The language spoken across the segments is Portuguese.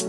Hi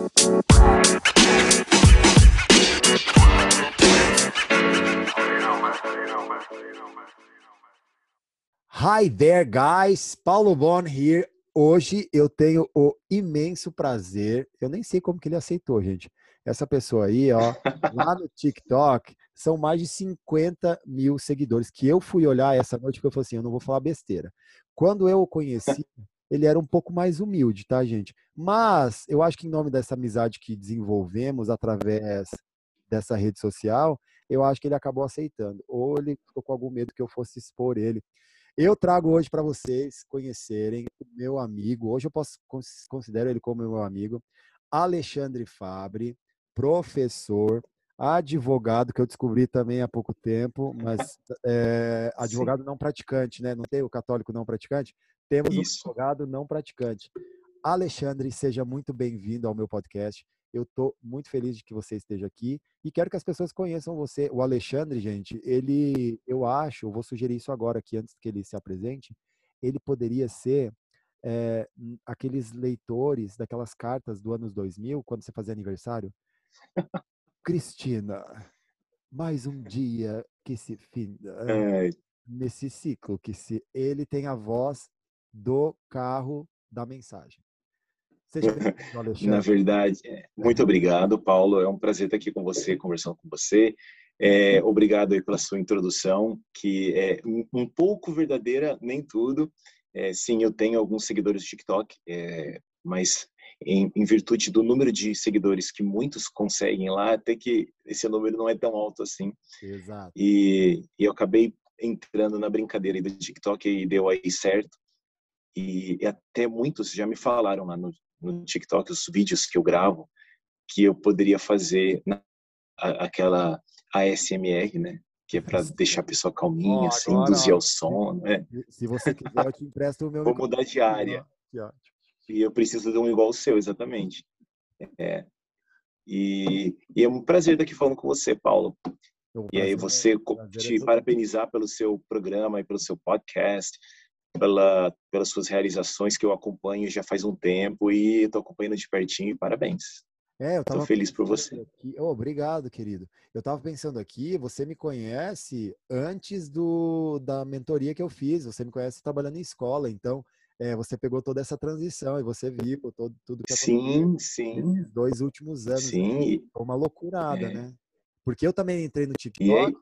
there, guys. Paulo Bon here. Hoje eu tenho o imenso prazer. Eu nem sei como que ele aceitou, gente. Essa pessoa aí, ó, lá no TikTok, são mais de 50 mil seguidores. Que eu fui olhar essa noite porque eu falei assim: eu não vou falar besteira. Quando eu o conheci, ele era um pouco mais humilde, tá, gente? Mas eu acho que em nome dessa amizade que desenvolvemos através dessa rede social, eu acho que ele acabou aceitando. Ou ele ficou com algum medo que eu fosse expor ele. Eu trago hoje para vocês conhecerem o meu amigo. Hoje eu posso considero ele como meu amigo, Alexandre Fabre, professor, advogado que eu descobri também há pouco tempo, mas é, advogado Sim. não praticante, né? Não tem o católico não praticante. Temos Isso. um advogado não praticante. Alexandre, seja muito bem-vindo ao meu podcast. Eu estou muito feliz de que você esteja aqui e quero que as pessoas conheçam você. O Alexandre, gente, ele, eu acho, eu vou sugerir isso agora aqui antes que ele se apresente, ele poderia ser é, aqueles leitores daquelas cartas do anos 2000, quando você fazia aniversário. Cristina, mais um dia que se finda é. nesse ciclo que se ele tem a voz do carro da mensagem. Seja Na verdade, é, muito obrigado, Paulo. É um prazer estar aqui com você, conversando com você. É, obrigado aí pela sua introdução, que é um pouco verdadeira, nem tudo. É, sim, eu tenho alguns seguidores do TikTok, é, mas em, em, virtude do número de seguidores que muitos conseguem lá, até que esse número não é tão alto assim. Exato. E, e eu acabei entrando na brincadeira do TikTok e deu aí certo. E, e até muitos já me falaram lá no, no TikTok, os vídeos que eu gravo, que eu poderia fazer na, a, aquela ASMR, né? Que é para deixar a pessoa calminha, oh, induzir ao sono. Né? Se você quiser, eu te empresto o meu Vou mudar de área. E eu preciso de um igual ao seu, exatamente. É. E, e, é um prazer estar aqui falando com você, Paulo. E aí você te é parabenizar pelo seu programa e pelo seu podcast pela, pelas suas realizações que eu acompanho já faz um tempo e estou acompanhando de pertinho. Parabéns. É, eu Estou feliz por você. Aqui, oh, obrigado, querido. Eu estava pensando aqui, você me conhece antes do da mentoria que eu fiz. Você me conhece trabalhando em escola, então é, você pegou toda essa transição e você viu todo, tudo que aconteceu. Sim, sim. Dois últimos anos. Sim. Foi uma loucurada, é. né? Porque eu também entrei no TikTok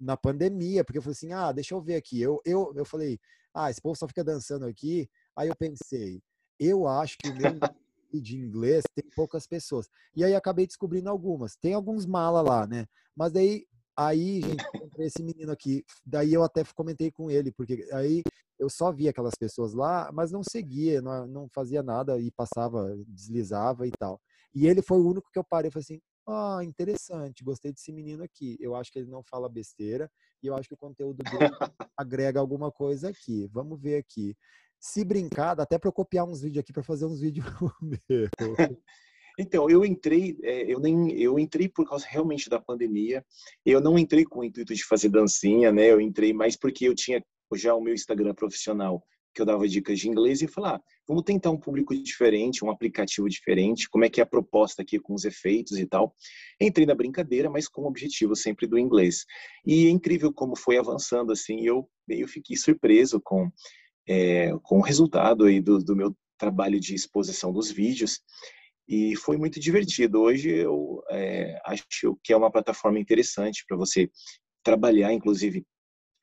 na pandemia, porque eu falei assim, ah, deixa eu ver aqui. Eu, eu, eu falei, ah, esse povo só fica dançando aqui. Aí eu pensei, eu acho que o meu de inglês tem poucas pessoas. E aí acabei descobrindo algumas. Tem alguns mala lá, né? Mas daí, aí, gente, encontrei esse menino aqui. Daí eu até comentei com ele, porque aí eu só via aquelas pessoas lá, mas não seguia, não, não fazia nada e passava, deslizava e tal. E ele foi o único que eu parei e falei assim, ah, interessante, gostei desse menino aqui. Eu acho que ele não fala besteira e eu acho que o conteúdo dele agrega alguma coisa aqui. Vamos ver aqui. Se brincar, dá até para copiar uns vídeos aqui para fazer uns vídeos Então, eu entrei, é, eu nem, eu entrei por causa realmente da pandemia. Eu não entrei com o intuito de fazer dancinha, né? Eu entrei mais porque eu tinha já o meu Instagram profissional que eu dava dicas de inglês e falar, ah, vamos tentar um público diferente, um aplicativo diferente, como é que é a proposta aqui com os efeitos e tal. Entrei na brincadeira, mas com o objetivo sempre do inglês. E é incrível como foi avançando assim, eu meio fiquei surpreso com é, com o resultado aí do, do meu trabalho de exposição dos vídeos e foi muito divertido. Hoje eu é, acho que é uma plataforma interessante para você trabalhar, inclusive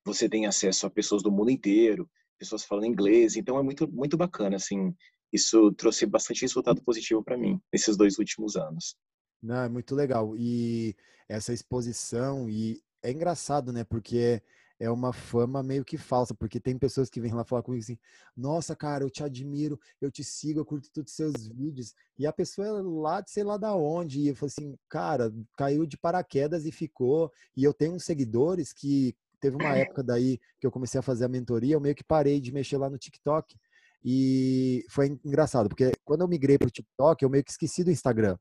você tem acesso a pessoas do mundo inteiro, pessoas falando inglês, então é muito muito bacana assim. Isso trouxe bastante resultado positivo para mim nesses dois últimos anos. Não, é muito legal. E essa exposição e é engraçado, né? Porque é uma fama meio que falsa, porque tem pessoas que vêm lá falar comigo assim: "Nossa, cara, eu te admiro, eu te sigo, eu curto todos os seus vídeos". E a pessoa é lá de sei lá da onde, e eu falo assim: "Cara, caiu de paraquedas e ficou". E eu tenho uns seguidores que teve uma época daí que eu comecei a fazer a mentoria, eu meio que parei de mexer lá no TikTok. E foi engraçado, porque quando eu migrei para o TikTok, eu meio que esqueci do Instagram.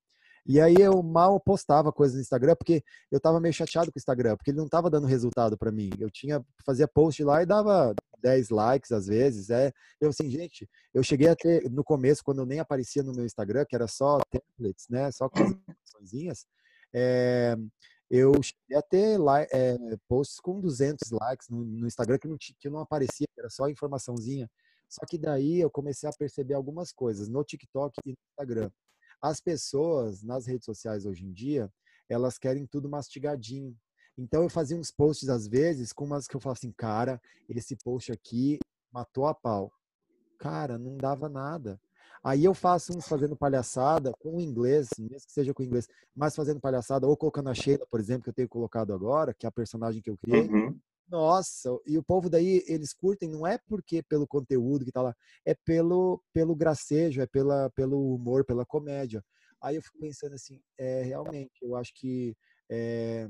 E aí eu mal postava coisas no Instagram, porque eu tava meio chateado com o Instagram, porque ele não tava dando resultado para mim. Eu tinha fazia post lá e dava 10 likes às vezes. É, eu assim, gente, eu cheguei a ter no começo, quando eu nem aparecia no meu Instagram, que era só templates, né? Só com as informações, é, eu cheguei a ter é, posts com 200 likes no, no Instagram que não, que não aparecia, era só informaçãozinha. Só que daí eu comecei a perceber algumas coisas no TikTok e no Instagram. As pessoas nas redes sociais hoje em dia, elas querem tudo mastigadinho. Então eu fazia uns posts às vezes com umas que eu falava assim, cara, esse post aqui matou a pau. Cara, não dava nada. Aí eu faço uns fazendo palhaçada com o inglês, mesmo que seja com o inglês, mas fazendo palhaçada, ou colocando a Sheila, por exemplo, que eu tenho colocado agora, que é a personagem que eu criei. Uhum. Nossa, e o povo daí, eles curtem, não é porque pelo conteúdo que tá lá, é pelo, pelo gracejo, é pela, pelo humor, pela comédia. Aí eu fico pensando assim, é, realmente, eu acho que é,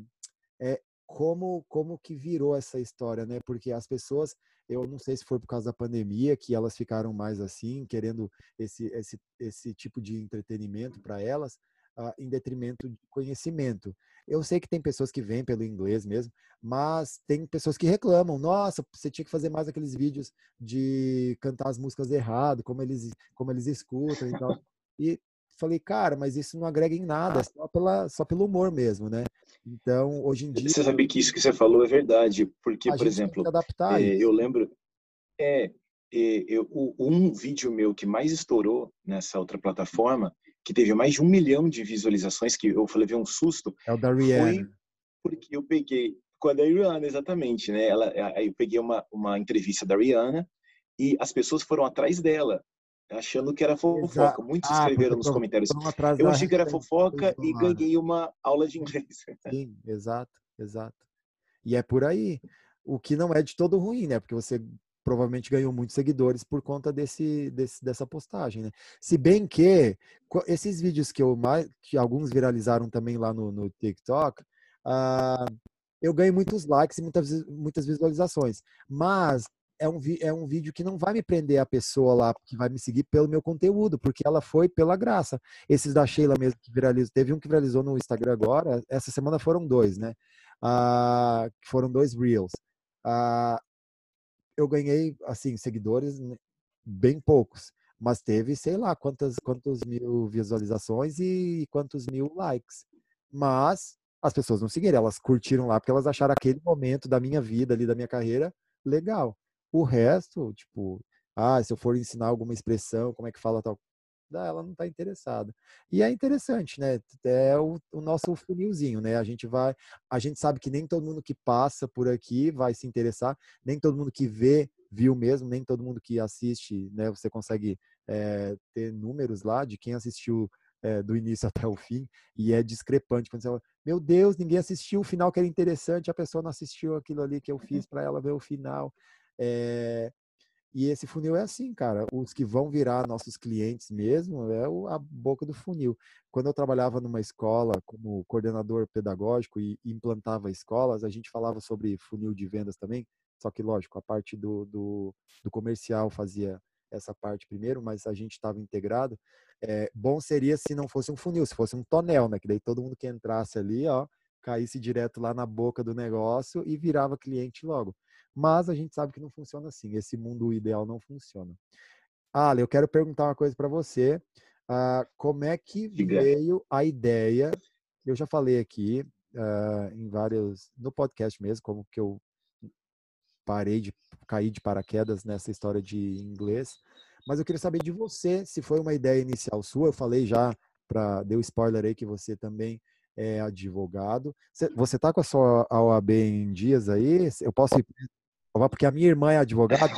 é como, como que virou essa história, né? Porque as pessoas, eu não sei se foi por causa da pandemia que elas ficaram mais assim, querendo esse, esse, esse tipo de entretenimento para elas, uh, em detrimento de conhecimento. Eu sei que tem pessoas que vêm pelo inglês mesmo, mas tem pessoas que reclamam: nossa, você tinha que fazer mais aqueles vídeos de cantar as músicas errado, como eles, como eles escutam e tal. E falei, cara, mas isso não agrega em nada, só, pela, só pelo humor mesmo, né? Então, hoje em dia. Você sabe que isso que você falou é verdade, porque, por exemplo, adaptar é, eu lembro. É, é, eu, um vídeo meu que mais estourou nessa outra plataforma que teve mais de um milhão de visualizações, que eu falei, vi um susto. É o da Rihanna. porque eu peguei, com a da Rihanna, exatamente, né? Ela, aí eu peguei uma, uma entrevista da Rihanna e as pessoas foram atrás dela, achando que era fofoca. Muitos ah, escreveram nos comentários. Eu achei que era fofoca e ganhei uma aula de inglês. Sim, exato, exato. E é por aí. O que não é de todo ruim, né? Porque você provavelmente ganhou muitos seguidores por conta desse, desse, dessa postagem, né? Se bem que esses vídeos que eu mais, que alguns viralizaram também lá no, no TikTok, uh, eu ganho muitos likes e muitas, muitas visualizações, mas é um, é um vídeo que não vai me prender a pessoa lá que vai me seguir pelo meu conteúdo, porque ela foi pela graça. Esses da Sheila mesmo que viralizou, teve um que viralizou no Instagram agora, essa semana foram dois, né? Uh, foram dois Reels. Uh, eu ganhei, assim, seguidores né, bem poucos, mas teve, sei lá, quantas, quantos mil visualizações e quantos mil likes. Mas as pessoas não seguiram, elas curtiram lá porque elas acharam aquele momento da minha vida ali, da minha carreira, legal. O resto, tipo, ah, se eu for ensinar alguma expressão, como é que fala tal ela não está interessada. E é interessante, né? É o, o, nosso funilzinho, né? A gente vai, a gente sabe que nem todo mundo que passa por aqui vai se interessar, nem todo mundo que vê viu mesmo, nem todo mundo que assiste, né? Você consegue é, ter números lá de quem assistiu é, do início até o fim e é discrepante quando você fala, meu Deus, ninguém assistiu o final que era interessante, a pessoa não assistiu aquilo ali que eu fiz para ela ver o final. É, e esse funil é assim, cara. Os que vão virar nossos clientes mesmo é a boca do funil. Quando eu trabalhava numa escola como coordenador pedagógico e implantava escolas, a gente falava sobre funil de vendas também. Só que, lógico, a parte do, do, do comercial fazia essa parte primeiro, mas a gente estava integrado. É, bom seria se não fosse um funil, se fosse um tonel, né? Que daí todo mundo que entrasse ali, ó, caísse direto lá na boca do negócio e virava cliente logo. Mas a gente sabe que não funciona assim. Esse mundo ideal não funciona. Ale, eu quero perguntar uma coisa para você. Uh, como é que veio a ideia? Eu já falei aqui uh, em vários no podcast mesmo, como que eu parei de cair de paraquedas nessa história de inglês. Mas eu queria saber de você, se foi uma ideia inicial sua. Eu falei já para deu spoiler aí que você também é advogado. Você está com a sua OAB em dias aí? Eu posso ir porque a minha irmã é advogada,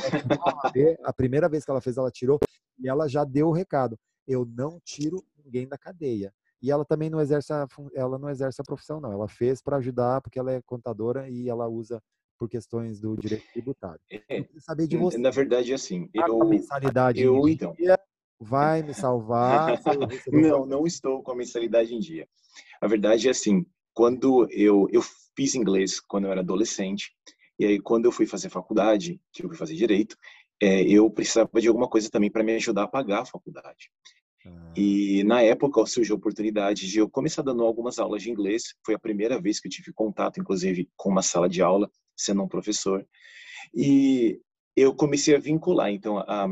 a primeira vez que ela fez, ela tirou, e ela já deu o recado. Eu não tiro ninguém da cadeia. E ela também não exerce a, ela não exerce a profissão, não. Ela fez para ajudar, porque ela é contadora e ela usa por questões do direito tributário. É, saber de você. Na verdade, assim, eu, a mensalidade eu, então, dia vai me salvar. não, não estou com a mensalidade em dia. A verdade é assim, quando eu, eu fiz inglês quando eu era adolescente, e aí, quando eu fui fazer faculdade, que eu fui fazer direito, é, eu precisava de alguma coisa também para me ajudar a pagar a faculdade. Ah. E na época surgiu a oportunidade de eu começar dando algumas aulas de inglês. Foi a primeira vez que eu tive contato, inclusive, com uma sala de aula, sendo um professor. E eu comecei a vincular, então, a,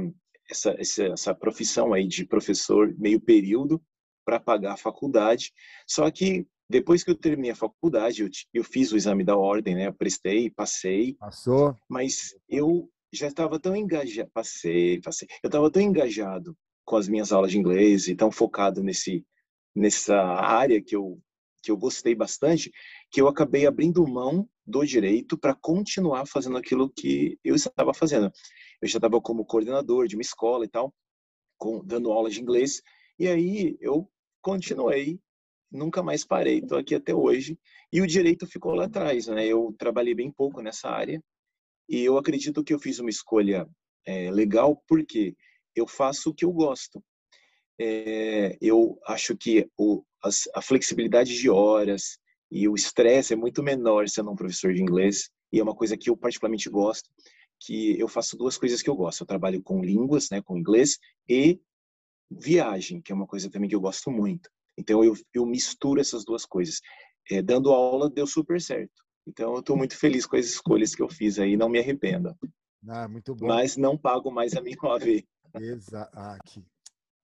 essa, essa, essa profissão aí de professor meio período para pagar a faculdade. Só que depois que eu terminei a faculdade, eu, eu fiz o exame da ordem, né? Eu prestei, passei. Passou? Mas eu já estava tão engajado, passei, passei. Eu estava tão engajado com as minhas aulas de inglês e tão focado nesse nessa área que eu que eu gostei bastante, que eu acabei abrindo mão do direito para continuar fazendo aquilo que eu estava fazendo. Eu já estava como coordenador de uma escola e tal, com, dando aula de inglês, e aí eu continuei, nunca mais parei, estou aqui até hoje, e o direito ficou lá atrás, né? Eu trabalhei bem pouco nessa área, e eu acredito que eu fiz uma escolha é, legal, porque eu faço o que eu gosto. É, eu acho que o, a flexibilidade de horas e o estresse é muito menor sendo um professor de inglês e é uma coisa que eu particularmente gosto que eu faço duas coisas que eu gosto eu trabalho com línguas né com inglês e viagem que é uma coisa também que eu gosto muito então eu, eu misturo essas duas coisas é, dando aula deu super certo então eu estou muito feliz com as escolhas que eu fiz aí não me arrependo ah, muito bom. mas não pago mais a minha OAV Exato. Ah, que,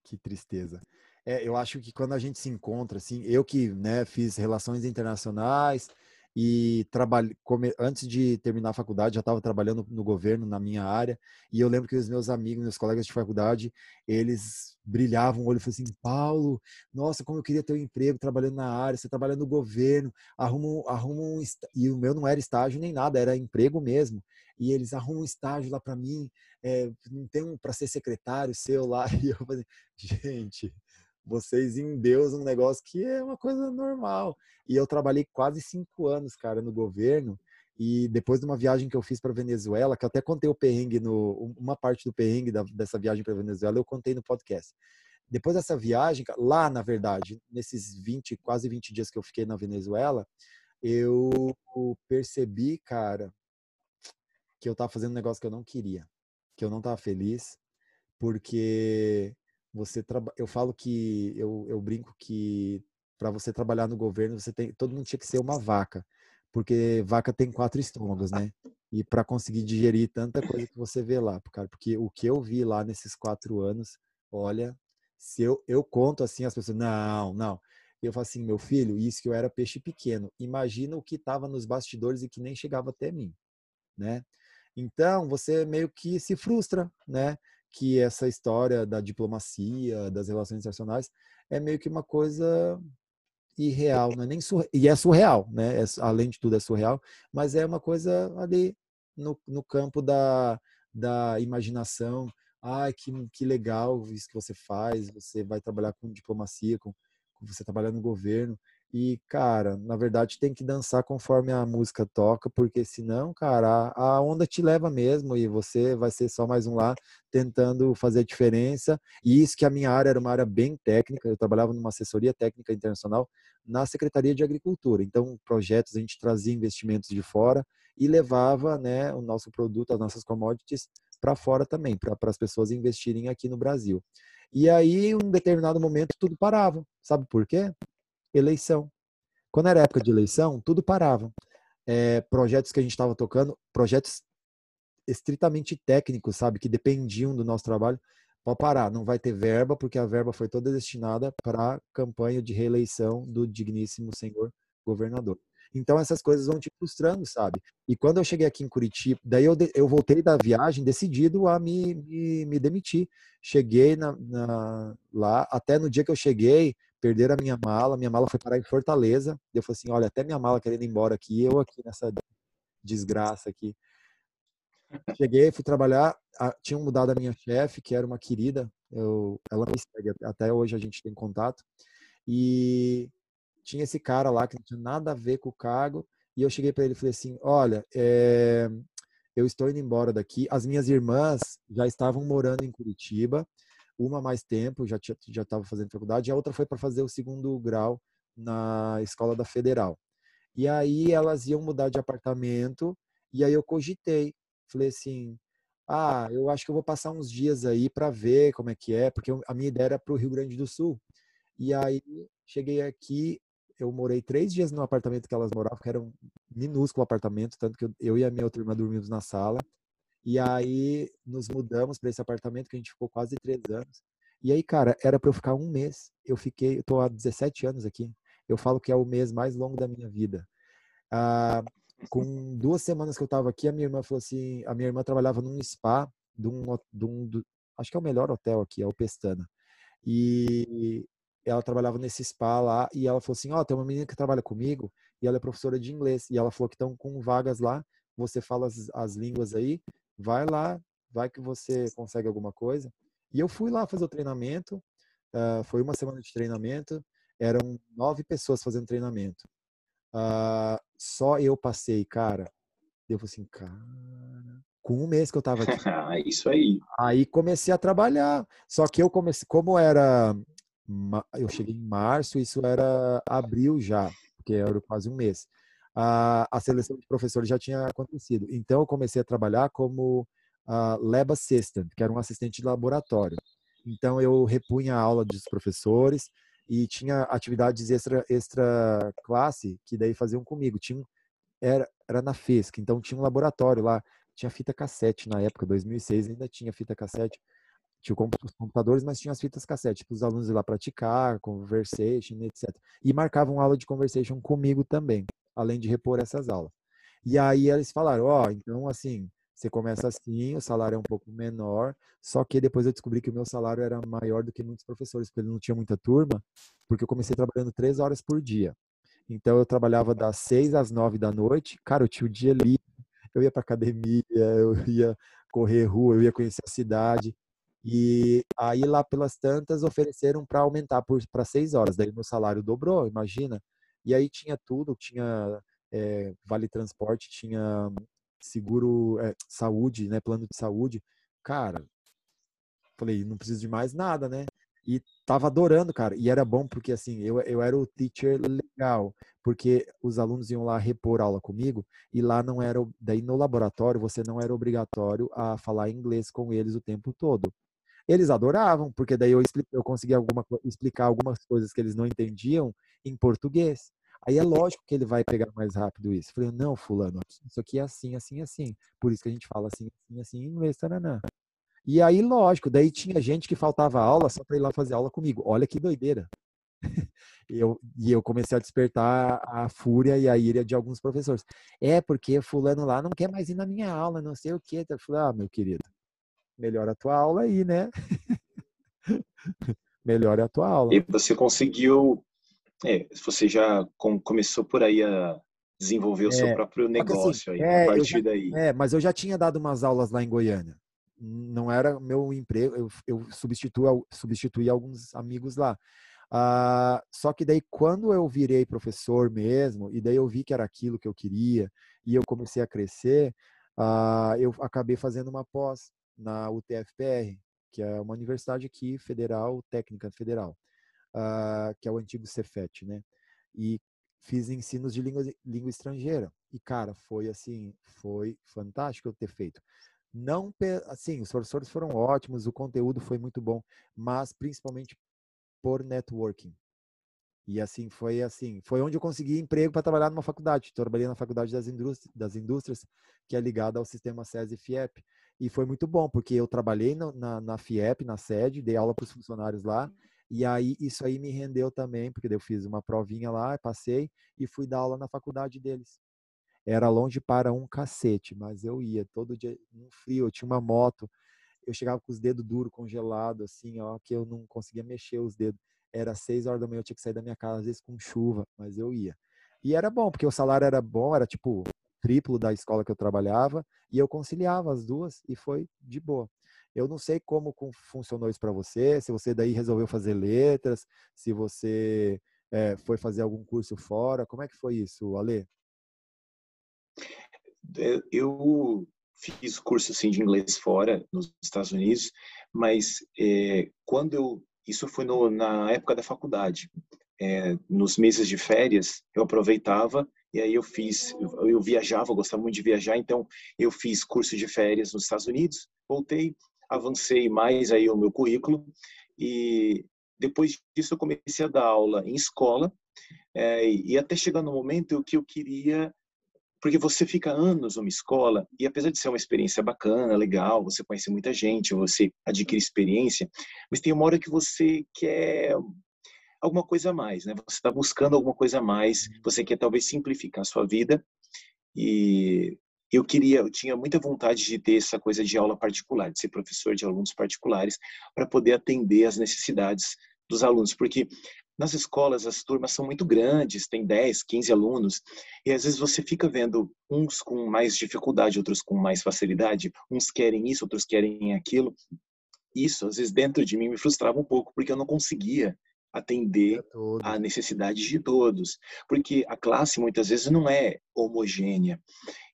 que tristeza. É, eu acho que quando a gente se encontra, assim, eu que né, fiz relações internacionais e trabalhei, antes de terminar a faculdade, já estava trabalhando no governo, na minha área, e eu lembro que os meus amigos, meus colegas de faculdade, eles brilhavam o olho e falaram assim, Paulo, nossa, como eu queria ter um emprego trabalhando na área, você trabalha no governo, arruma, arruma um... E o meu não era estágio nem nada, era emprego mesmo. E eles arrumam um estágio lá para mim, é, não tem um para ser secretário seu lá. E eu falei, gente, vocês em Deus um negócio que é uma coisa normal. E eu trabalhei quase cinco anos, cara, no governo. E depois de uma viagem que eu fiz para Venezuela, que eu até contei o perrengue no uma parte do perrengue da, dessa viagem para Venezuela, eu contei no podcast. Depois dessa viagem, lá na verdade, nesses 20, quase 20 dias que eu fiquei na Venezuela, eu percebi, cara, que eu tava fazendo um negócio que eu não queria, que eu não tava feliz, porque você traba... eu falo que eu, eu brinco que para você trabalhar no governo você tem todo mundo tinha que ser uma vaca porque vaca tem quatro estômagos né e para conseguir digerir tanta coisa que você vê lá cara porque o que eu vi lá nesses quatro anos olha se eu eu conto assim as pessoas não não eu falo assim meu filho isso que eu era peixe pequeno imagina o que estava nos bastidores e que nem chegava até mim né então você meio que se frustra né que essa história da diplomacia, das relações internacionais, é meio que uma coisa irreal, não é nem surreal, e é surreal, né? É, além de tudo é surreal, mas é uma coisa ali no, no campo da, da imaginação. Ai, que, que legal isso que você faz, você vai trabalhar com diplomacia, com, com você trabalhar no governo. E, cara, na verdade tem que dançar conforme a música toca, porque senão, cara, a onda te leva mesmo e você vai ser só mais um lá tentando fazer a diferença. E isso que a minha área era uma área bem técnica, eu trabalhava numa assessoria técnica internacional na Secretaria de Agricultura. Então, projetos a gente trazia investimentos de fora e levava, né, o nosso produto, as nossas commodities para fora também, para as pessoas investirem aqui no Brasil. E aí, em um determinado momento, tudo parava. Sabe por quê? Eleição. Quando era época de eleição, tudo parava. É, projetos que a gente estava tocando, projetos estritamente técnicos, sabe, que dependiam do nosso trabalho, pode parar, não vai ter verba, porque a verba foi toda destinada para a campanha de reeleição do digníssimo senhor governador. Então essas coisas vão te frustrando, sabe? E quando eu cheguei aqui em Curitiba, daí eu, eu voltei da viagem decidido a me, me, me demitir. Cheguei na, na, lá, até no dia que eu cheguei, perderam a minha mala, minha mala foi parar em Fortaleza. Eu falei assim, olha, até minha mala querendo ir embora aqui, eu aqui nessa desgraça aqui. Cheguei, fui trabalhar, tinham mudado a minha chefe, que era uma querida, eu, ela me segue, até hoje a gente tem contato, e tinha esse cara lá que não tinha nada a ver com o cargo, e eu cheguei para ele e falei assim, olha, é, eu estou indo embora daqui, as minhas irmãs já estavam morando em Curitiba, uma mais tempo, já já estava fazendo faculdade, e a outra foi para fazer o segundo grau na escola da Federal. E aí elas iam mudar de apartamento, e aí eu cogitei, falei assim, ah, eu acho que eu vou passar uns dias aí para ver como é que é, porque a minha ideia era para o Rio Grande do Sul. E aí cheguei aqui, eu morei três dias no apartamento que elas moravam, que era um minúsculo apartamento, tanto que eu, eu e a minha outra irmã dormimos na sala. E aí nos mudamos para esse apartamento que a gente ficou quase três anos. E aí, cara, era para eu ficar um mês. Eu fiquei, eu tô há 17 anos aqui. Eu falo que é o mês mais longo da minha vida. Ah, com duas semanas que eu tava aqui, a minha irmã falou assim, a minha irmã trabalhava num spa de um, de um do, acho que é o melhor hotel aqui, é o Pestana. E ela trabalhava nesse spa lá e ela falou assim, ó, oh, tem uma menina que trabalha comigo e ela é professora de inglês. E ela falou que estão com vagas lá, você fala as, as línguas aí, vai lá, vai que você consegue alguma coisa. E eu fui lá fazer o treinamento, uh, foi uma semana de treinamento, eram nove pessoas fazendo treinamento. Uh, só eu passei, cara. Eu falei assim, cara, com um mês que eu tava aqui. Isso aí. Aí comecei a trabalhar. Só que eu comecei, como era, eu cheguei em março, isso era abril já, porque era quase um mês. A, a seleção de professores já tinha acontecido. Então eu comecei a trabalhar como uh, lab assistant, que era um assistente de laboratório. Então eu repunha a aula dos professores e tinha atividades extra extra classe que daí faziam comigo. Tinha era era na FESC, então tinha um laboratório lá tinha fita cassete na época, 2006 ainda tinha fita cassete. Tinha os computadores, mas tinha as fitas cassete, para os alunos ir lá praticar, conversation, etc. E marcavam aula de conversation comigo também, além de repor essas aulas. E aí eles falaram, ó, oh, então assim, você começa assim, o salário é um pouco menor, só que depois eu descobri que o meu salário era maior do que muitos professores, porque ele não tinha muita turma, porque eu comecei trabalhando três horas por dia. Então eu trabalhava das seis às nove da noite, cara, eu tinha o dia livre eu ia para academia, eu ia correr rua, eu ia conhecer a cidade. E aí lá pelas tantas ofereceram para aumentar para seis horas. Daí meu salário dobrou, imagina. E aí tinha tudo, tinha é, vale transporte, tinha seguro, é, saúde, né, plano de saúde. Cara, falei, não preciso de mais nada, né? E tava adorando, cara. E era bom porque, assim, eu, eu era o teacher legal, porque os alunos iam lá repor aula comigo e lá não era. Daí no laboratório você não era obrigatório a falar inglês com eles o tempo todo. Eles adoravam, porque daí eu, eu conseguia alguma, explicar algumas coisas que eles não entendiam em português. Aí é lógico que ele vai pegar mais rápido isso. Falei, não, fulano, isso aqui é assim, assim, assim. Por isso que a gente fala assim, assim, assim em inglês, taranã. E aí, lógico, daí tinha gente que faltava aula só para ir lá fazer aula comigo. Olha que doideira. eu, e eu comecei a despertar a fúria e a ira de alguns professores. É porque fulano lá não quer mais ir na minha aula, não sei o quê. Eu falei, ah, meu querido, melhora a tua aula aí, né? melhora a tua aula. E você conseguiu, é, você já com, começou por aí a desenvolver o é, seu próprio assim, negócio assim, aí, é, a partir já, daí. É, mas eu já tinha dado umas aulas lá em Goiânia não era meu emprego, eu, eu substituí, substituí alguns amigos lá. Ah, só que daí quando eu virei professor mesmo, e daí eu vi que era aquilo que eu queria, e eu comecei a crescer, ah, eu acabei fazendo uma pós na UTFPR, que é uma universidade aqui, federal, técnica federal, ah, que é o antigo Cefet, né? E fiz ensinos de língua, língua estrangeira. E, cara, foi assim, foi fantástico eu ter feito não assim, os professores foram ótimos, o conteúdo foi muito bom, mas principalmente por networking. E assim foi assim, foi onde eu consegui emprego para trabalhar numa faculdade. Trabalhei na faculdade das indústrias, das indústrias que é ligada ao sistema SESI FIEP. E foi muito bom, porque eu trabalhei na, na, na FIEP, na sede, dei aula para os funcionários lá. E aí isso aí me rendeu também, porque eu fiz uma provinha lá, passei e fui dar aula na faculdade deles. Era longe para um cacete, mas eu ia todo dia no frio. Eu tinha uma moto, eu chegava com os dedos duros, congelados, assim, ó, que eu não conseguia mexer os dedos. Era seis horas da manhã, eu tinha que sair da minha casa, às vezes com chuva, mas eu ia. E era bom, porque o salário era bom, era tipo triplo da escola que eu trabalhava, e eu conciliava as duas e foi de boa. Eu não sei como funcionou isso para você, se você daí resolveu fazer letras, se você é, foi fazer algum curso fora, como é que foi isso, Ale? É, eu fiz curso assim, de inglês fora, nos Estados Unidos, mas é, quando eu. Isso foi no, na época da faculdade. É, nos meses de férias, eu aproveitava e aí eu fiz. Eu, viajava, eu gostava muito de viajar, então eu fiz curso de férias nos Estados Unidos, voltei, avancei mais aí o meu currículo e depois disso eu comecei a dar aula em escola é, e até chegar no momento que eu queria porque você fica anos numa escola e apesar de ser uma experiência bacana, legal, você conhece muita gente, você adquire experiência, mas tem uma hora que você quer alguma coisa a mais, né? Você está buscando alguma coisa a mais, uhum. você quer talvez simplificar a sua vida e eu queria, eu tinha muita vontade de ter essa coisa de aula particular, de ser professor de alunos particulares, para poder atender às necessidades dos alunos, porque nas escolas as turmas são muito grandes, tem 10, 15 alunos, e às vezes você fica vendo uns com mais dificuldade, outros com mais facilidade, uns querem isso, outros querem aquilo. Isso, às vezes, dentro de mim me frustrava um pouco, porque eu não conseguia atender à necessidade de todos, porque a classe muitas vezes não é homogênea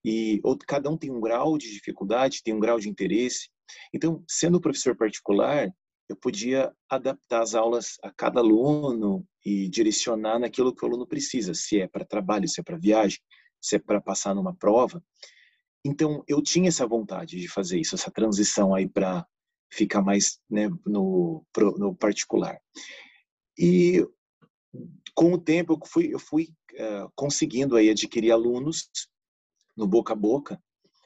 e cada um tem um grau de dificuldade, tem um grau de interesse. Então, sendo professor particular, eu podia adaptar as aulas a cada aluno e direcionar naquilo que o aluno precisa, se é para trabalho, se é para viagem, se é para passar numa prova. Então, eu tinha essa vontade de fazer isso, essa transição aí para ficar mais né, no, no particular. E com o tempo eu fui, eu fui uh, conseguindo aí adquirir alunos no boca a boca.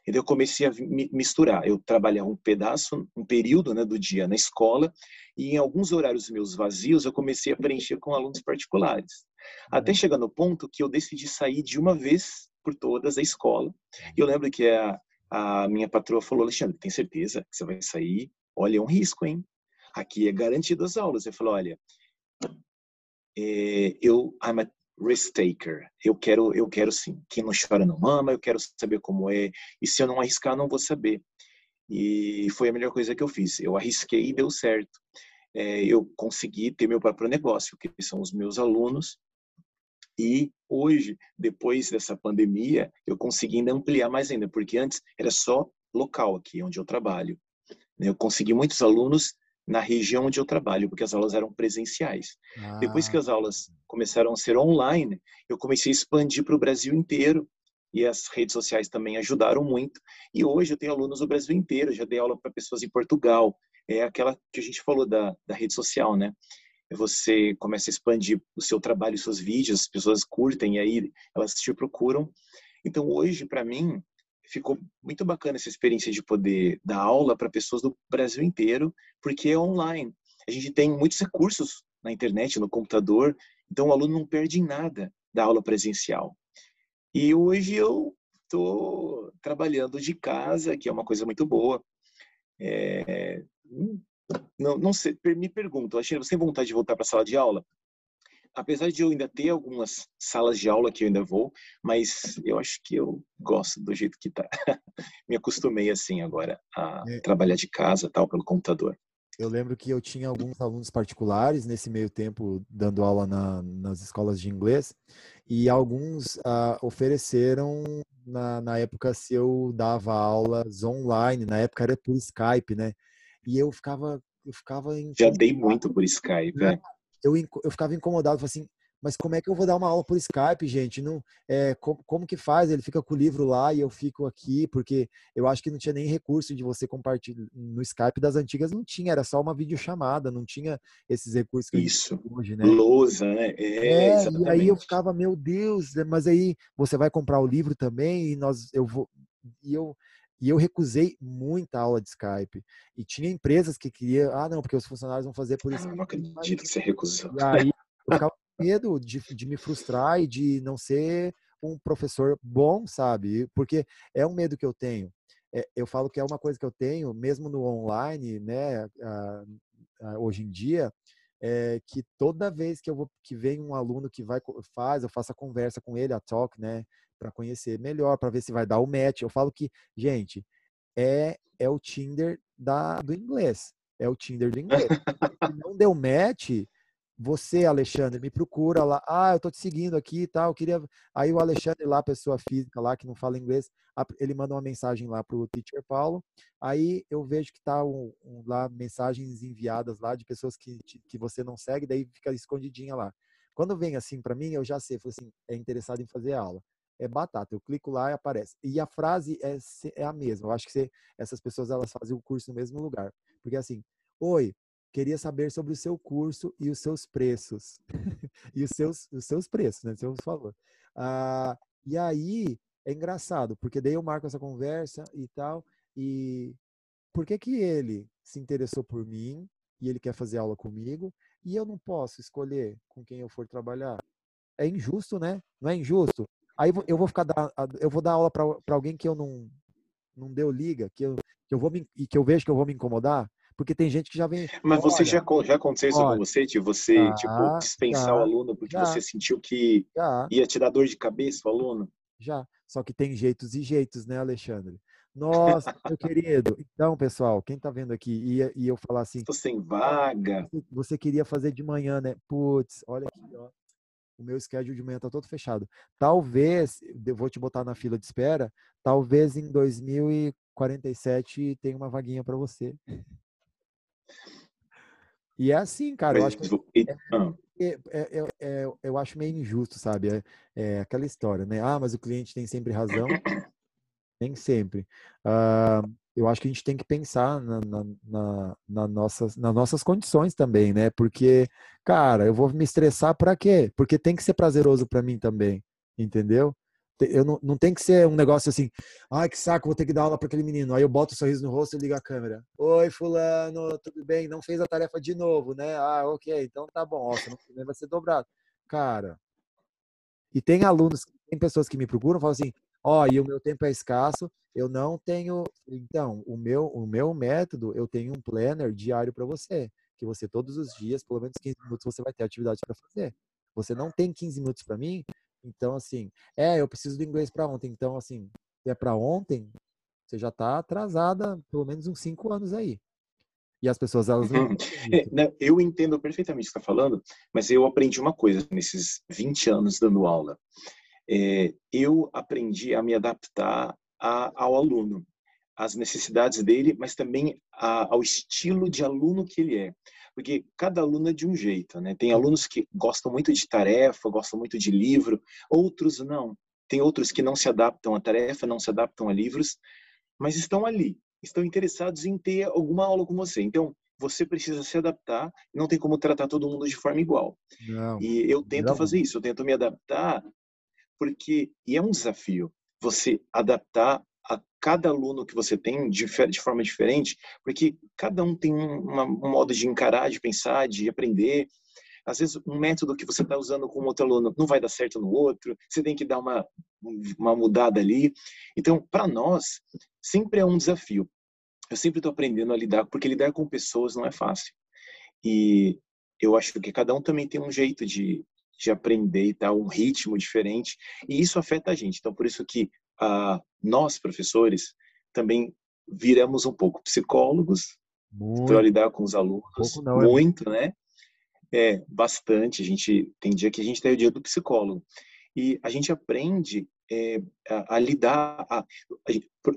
E daí eu comecei a misturar. Eu trabalhava um pedaço, um período né, do dia na escola e em alguns horários meus vazios eu comecei a preencher com alunos particulares. Até uhum. chegar no ponto que eu decidi sair de uma vez por todas da escola. E eu lembro que a, a minha patroa falou, Alexandre, tem certeza que você vai sair? Olha, é um risco, hein? Aqui é garantido as aulas. Eu falei, olha, é, eu I'm a risk taker. Eu quero, eu quero sim. Quem não chora não mama. Eu quero saber como é. E se eu não arriscar, não vou saber. E foi a melhor coisa que eu fiz. Eu arrisquei e deu certo. É, eu consegui ter meu próprio negócio, que são os meus alunos. E hoje, depois dessa pandemia, eu consegui ainda ampliar mais ainda, porque antes era só local aqui onde eu trabalho. Eu consegui muitos alunos na região onde eu trabalho, porque as aulas eram presenciais. Ah. Depois que as aulas começaram a ser online, eu comecei a expandir para o Brasil inteiro e as redes sociais também ajudaram muito. E hoje eu tenho alunos do Brasil inteiro, já dei aula para pessoas em Portugal. É aquela que a gente falou da, da rede social, né? Você começa a expandir o seu trabalho, os seus vídeos, as pessoas curtem e aí elas te procuram. Então hoje, para mim, ficou muito bacana essa experiência de poder dar aula para pessoas do Brasil inteiro, porque é online. A gente tem muitos recursos na internet, no computador, então o aluno não perde em nada da aula presencial. E hoje eu estou trabalhando de casa, que é uma coisa muito boa. É... Não, não sei, me pergunto, Alexandre, você tem vontade de voltar para a sala de aula? Apesar de eu ainda ter algumas salas de aula que eu ainda vou, mas eu acho que eu gosto do jeito que tá. Me acostumei assim agora a é. trabalhar de casa, tal, pelo computador. Eu lembro que eu tinha alguns alunos particulares nesse meio tempo dando aula na, nas escolas de inglês e alguns uh, ofereceram na, na época se eu dava aulas online, na época era por Skype, né? E eu ficava eu ficava já dei muito por Skype, né? Eu, eu ficava incomodado, assim, mas como é que eu vou dar uma aula por Skype, gente? Não, é, como, como que faz? Ele fica com o livro lá e eu fico aqui, porque eu acho que não tinha nem recurso de você compartilhar. No Skype das antigas não tinha, era só uma videochamada, não tinha esses recursos que Isso. hoje, né? Lousa, né? É, é e aí eu ficava, meu Deus, mas aí você vai comprar o livro também e nós, eu vou, e eu, e eu recusei muita aula de Skype. E tinha empresas que queriam, ah, não, porque os funcionários vão fazer por isso. Eu não acredito que você recusou. E aí eu ficava com medo de, de me frustrar e de não ser um professor bom, sabe? Porque é um medo que eu tenho. É, eu falo que é uma coisa que eu tenho, mesmo no online, né, hoje em dia, é que toda vez que eu vou que vem um aluno que vai faz, eu faço a conversa com ele, a talk, né, para conhecer melhor, para ver se vai dar o match. Eu falo que, gente, é é o Tinder da, do inglês. É o Tinder do inglês. Não deu match, você, Alexandre, me procura lá. Ah, eu tô te seguindo aqui e tal. Queria. Aí o Alexandre lá, pessoa física lá que não fala inglês, ele manda uma mensagem lá pro Teacher Paulo. Aí eu vejo que tá um, um, lá mensagens enviadas lá de pessoas que, que você não segue, daí fica escondidinha lá. Quando vem assim para mim, eu já sei, falo assim, é interessado em fazer aula é batata. Eu clico lá e aparece. E a frase é, é a mesma. Eu acho que você, essas pessoas elas fazem o curso no mesmo lugar. Porque assim, oi, queria saber sobre o seu curso e os seus preços. e os seus, os seus preços, né? Seu valor. Ah, e aí, é engraçado, porque daí eu marco essa conversa e tal, e por que que ele se interessou por mim e ele quer fazer aula comigo e eu não posso escolher com quem eu for trabalhar? É injusto, né? Não é injusto? Aí eu vou ficar eu vou dar aula para alguém que eu não não deu liga, que eu, que eu vou me, e que eu vejo que eu vou me incomodar, porque tem gente que já vem. Mas você já, já aconteceu isso olha, com você, de você já, tipo, dispensar já, o aluno porque você sentiu que ia te dar dor de cabeça o aluno? Já. Só que tem jeitos e jeitos, né, Alexandre? Nossa, meu querido. Então, pessoal, quem tá vendo aqui e, e eu falar assim. Estou sem vaga. Você, você queria fazer de manhã, né? Putz, olha aqui, ó o meu schedule de manhã está todo fechado. Talvez, eu vou te botar na fila de espera, talvez em 2047 tenha uma vaguinha para você. E é assim, cara, eu acho que é, é, é, é, eu acho meio injusto, sabe? É, é, aquela história, né? Ah, mas o cliente tem sempre razão. Nem sempre. Uh, eu acho que a gente tem que pensar na, na, na, na, nossas, nas nossas condições também, né? Porque, cara, eu vou me estressar para quê? Porque tem que ser prazeroso para mim também, entendeu? Eu não, não tem que ser um negócio assim, ai que saco, vou ter que dar aula para aquele menino. Aí eu boto o um sorriso no rosto e ligo a câmera. Oi, fulano, tudo bem? Não fez a tarefa de novo, né? Ah, ok, então tá bom, ó, não vai ser dobrado. Cara, e tem alunos, tem pessoas que me procuram falam assim, ó, oh, e o meu tempo é escasso, eu não tenho. Então, o meu, o meu método, eu tenho um planner diário para você, que você todos os dias, pelo menos 15 minutos, você vai ter atividade para fazer. Você não tem 15 minutos para mim, então assim, é, eu preciso do inglês para ontem, então assim, é para ontem, você já está atrasada pelo menos uns 5 anos aí. E as pessoas, elas não. Uhum. É, eu entendo perfeitamente o que você está falando, mas eu aprendi uma coisa nesses 20 anos dando aula. É, eu aprendi a me adaptar a, ao aluno, às necessidades dele, mas também a, ao estilo de aluno que ele é. Porque cada aluno é de um jeito, né? Tem alunos que gostam muito de tarefa, gostam muito de livro, outros não. Tem outros que não se adaptam à tarefa, não se adaptam a livros, mas estão ali, estão interessados em ter alguma aula com você. Então, você precisa se adaptar, não tem como tratar todo mundo de forma igual. Não, e eu tento não. fazer isso, eu tento me adaptar, porque e é um desafio você adaptar a cada aluno que você tem de, forma diferente, porque cada um tem um modo de encarar, de pensar, de aprender. Às vezes, um método que você está usando com outro aluno não vai dar certo no outro, você tem que dar uma, uma mudada ali. Então, para nós, sempre é um desafio. Eu sempre estou aprendendo a lidar, porque lidar com pessoas não é fácil. E eu acho que cada um também tem um jeito de, de aprender e tal, um ritmo diferente, e isso afeta a gente. Então, por isso que ah, nós, professores, também viramos um pouco psicólogos para lidar com os alunos, não, é muito, é. né? É, bastante. A gente tem dia que a gente tem o dia do psicólogo. E a gente aprende é, a, a, lidar, a, a,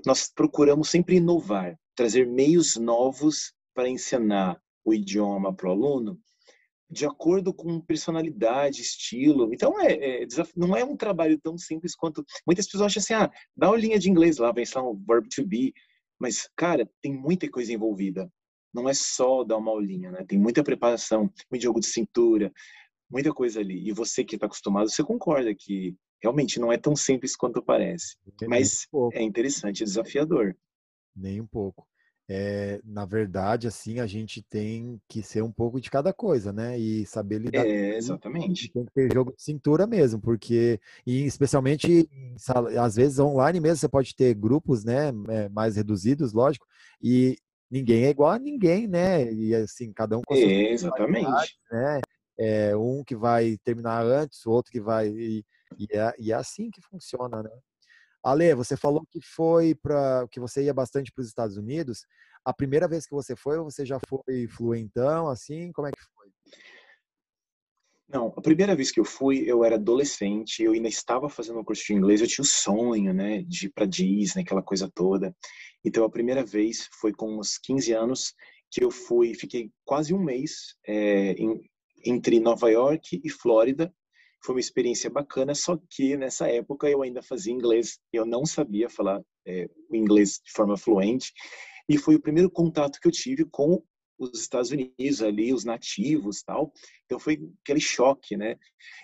nós procuramos sempre inovar, trazer meios novos para ensinar o idioma para o aluno, de acordo com personalidade, estilo. Então, é, é, não é um trabalho tão simples quanto. Muitas pessoas acham assim: ah, dá uma linha de inglês lá, vai ensinar um verb to be. Mas, cara, tem muita coisa envolvida. Não é só dar uma aulinha, né? Tem muita preparação, muito jogo de cintura, muita coisa ali. E você que está acostumado, você concorda que realmente não é tão simples quanto parece. Mas um é interessante, é desafiador. Nem um pouco é, na verdade, assim, a gente tem que ser um pouco de cada coisa, né? E saber lidar. É, exatamente. Tem que ter jogo de cintura mesmo, porque, e especialmente, às vezes online mesmo, você pode ter grupos, né? É, mais reduzidos, lógico, e ninguém é igual a ninguém, né? E assim, cada um com a sua é, exatamente. né? É, um que vai terminar antes, o outro que vai. E, e, é, e é assim que funciona, né? Ale, você falou que foi para que você ia bastante para os Estados Unidos. A primeira vez que você foi, você já foi fluentão, assim? Como é que foi? Não, a primeira vez que eu fui, eu era adolescente, eu ainda estava fazendo um curso de inglês, eu tinha o sonho, né, de ir para Disney, aquela coisa toda. Então, a primeira vez foi com uns 15 anos que eu fui, fiquei quase um mês é, em, entre Nova York e Flórida, foi uma experiência bacana, só que nessa época eu ainda fazia inglês, eu não sabia falar é, o inglês de forma fluente, e foi o primeiro contato que eu tive com os Estados Unidos ali, os nativos tal. Então foi aquele choque, né?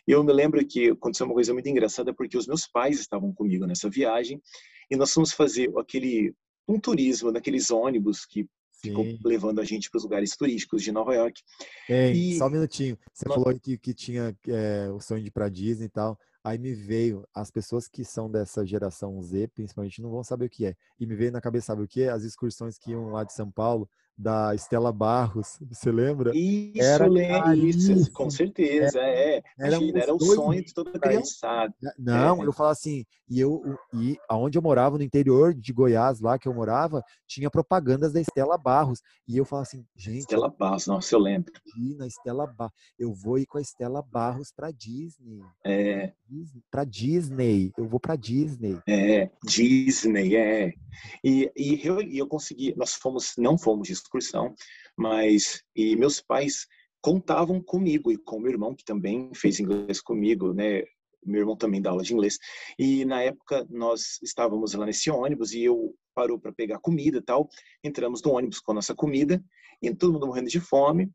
Eu me lembro que aconteceu uma coisa muito engraçada porque os meus pais estavam comigo nessa viagem e nós fomos fazer aquele um turismo naqueles ônibus que ficou levando a gente para os lugares turísticos de Nova York. Ei, e... Só um minutinho. Você falou que, que tinha é, o sonho de ir para Disney e tal. Aí me veio, as pessoas que são dessa geração Z, principalmente, não vão saber o que é. E me veio na cabeça, sabe o que é? As excursões que iam lá de São Paulo, da Estela Barros, você lembra? Isso, era isso, com certeza, é. é. Era, Imagina, era o sonho de toda criançada. Não, é. eu falo assim, e eu e aonde eu morava no interior de Goiás, lá que eu morava, tinha propagandas da Estela Barros, e eu falo assim, gente, Estela Barros, nossa, eu lembro. Na Estela Barros, eu vou ir com a Estela Barros para Disney. É. Para Disney, eu vou para Disney. É, Disney, é. E, e eu, e eu consegui, nós fomos, não fomos de excursão, mas e meus pais contavam comigo e com meu irmão que também fez inglês comigo, né? Meu irmão também dá aula de inglês. E na época nós estávamos lá nesse ônibus e eu parou para pegar comida, tal. Entramos no ônibus com a nossa comida e todo mundo morrendo de fome.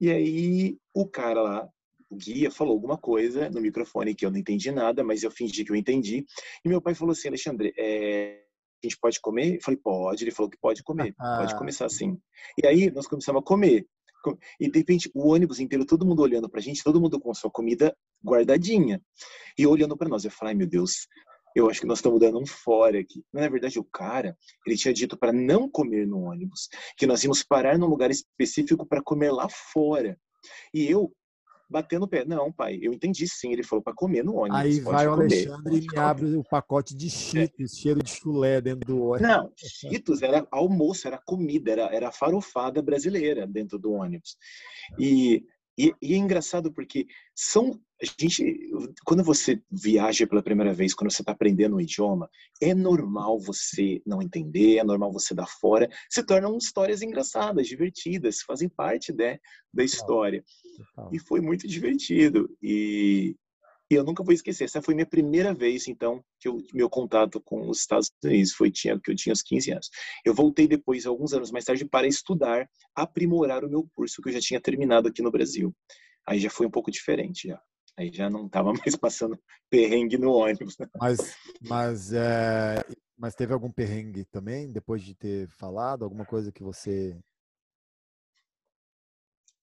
E aí o cara lá o guia falou alguma coisa no microfone que eu não entendi nada, mas eu fingi que eu entendi. E meu pai falou assim, Alexandre, é, a gente pode comer? Eu falei, pode. Ele falou que pode comer, pode começar assim. E aí nós começamos a comer. E de repente o ônibus inteiro, todo mundo olhando pra gente, todo mundo com sua comida guardadinha. E olhando para nós. Eu falei, meu Deus, eu acho que nós estamos dando um fora aqui. Mas, na verdade, o cara, ele tinha dito para não comer no ônibus, que nós íamos parar num lugar específico para comer lá fora. E eu, batendo o pé. Não, pai, eu entendi sim. Ele falou para comer no ônibus. Aí vai o Alexandre e me abre o pacote de cheetos, é. cheiro de chulé dentro do ônibus. Não, cheetos era almoço, era comida, era, era farofada brasileira dentro do ônibus. E e, e, é engraçado porque são a gente quando você viaja pela primeira vez, quando você está aprendendo um idioma, é normal você não entender, é normal você dar fora, se tornam histórias engraçadas, divertidas, fazem parte né, da história. E foi muito divertido e e eu nunca vou esquecer. Essa foi minha primeira vez, então, que eu, meu contato com os Estados Unidos foi tinha que eu tinha uns 15 anos. Eu voltei depois, alguns anos mais tarde, para estudar, aprimorar o meu curso que eu já tinha terminado aqui no Brasil. Aí já foi um pouco diferente, já. Aí já não estava mais passando perrengue no ônibus. Mas, mas, é, mas teve algum perrengue também depois de ter falado? Alguma coisa que você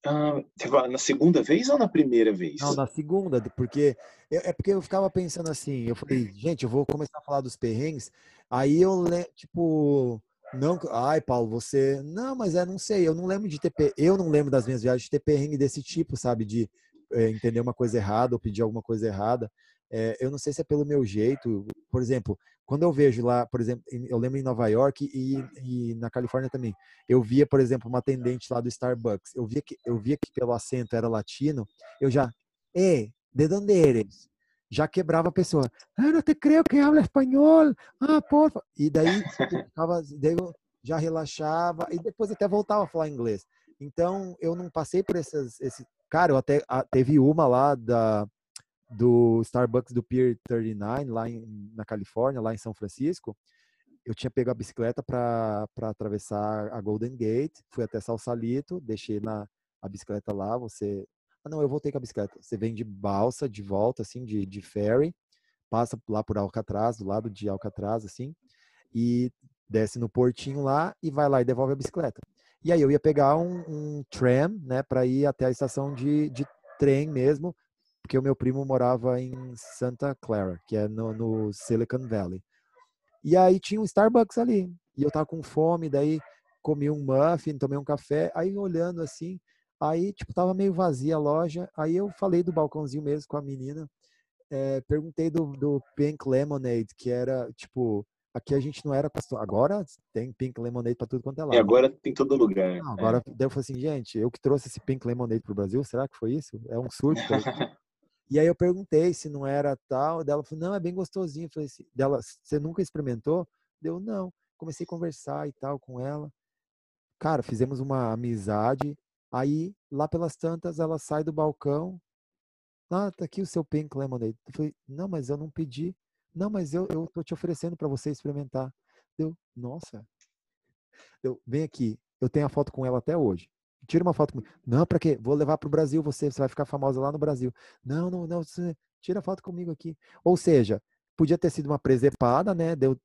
ah, na segunda vez ou na primeira vez? Não, na segunda, porque é porque eu ficava pensando assim, eu falei, gente, eu vou começar a falar dos perrengues, aí eu tipo, não, ai, Paulo, você, não, mas é, não sei, eu não lembro de ter, eu não lembro das minhas viagens de ter perrengue desse tipo, sabe, de é, entender uma coisa errada ou pedir alguma coisa errada. É, eu não sei se é pelo meu jeito, por exemplo, quando eu vejo lá, por exemplo, eu lembro em Nova York e, e, na Califórnia também, eu via, por exemplo, uma atendente lá do Starbucks, eu via que, eu via que pelo acento era latino, eu já, eh, de onde eres? Já quebrava a pessoa, ah, não te creio que habla espanhol, ah, porra. E daí, ficava, daí eu já relaxava e depois até voltava a falar inglês. Então, eu não passei por essas, esse, cara, eu até, teve uma lá da, do Starbucks do Pier 39, lá em, na Califórnia, lá em São Francisco, eu tinha pego a bicicleta para atravessar a Golden Gate, fui até Salsalito, deixei na, a bicicleta lá, você... Ah, não, eu voltei com a bicicleta. Você vem de balsa, de volta, assim, de, de ferry, passa lá por Alcatraz, do lado de Alcatraz, assim, e desce no portinho lá e vai lá e devolve a bicicleta. E aí eu ia pegar um, um tram, né, para ir até a estação de, de trem mesmo, porque o meu primo morava em Santa Clara, que é no, no Silicon Valley. E aí tinha um Starbucks ali. E eu tava com fome, daí comi um muffin, tomei um café, aí olhando assim, aí tipo tava meio vazia a loja, aí eu falei do balcãozinho mesmo com a menina, é, perguntei do, do Pink Lemonade, que era tipo aqui a gente não era. Agora tem Pink Lemonade para tudo quanto é lado. E agora tem todo lugar. Não, agora é. eu falei assim, gente, eu que trouxe esse Pink Lemonade pro Brasil, será que foi isso? É um surto. E aí eu perguntei se não era tal, dela falou, não, é bem gostosinho. Eu falei assim, dela, você nunca experimentou? Deu, não. Comecei a conversar e tal com ela. Cara, fizemos uma amizade. Aí, lá pelas tantas, ela sai do balcão. Ah, tá aqui o seu Pink Lemonade. Eu falei, não, mas eu não pedi. Não, mas eu, eu tô te oferecendo para você experimentar. Deu, nossa. Deu, vem aqui. Eu tenho a foto com ela até hoje. Tira uma foto comigo. Não, para quê? Vou levar para o Brasil você, você vai ficar famosa lá no Brasil. Não, não, não, você tira foto comigo aqui. Ou seja, podia ter sido uma presepada, né? Deu,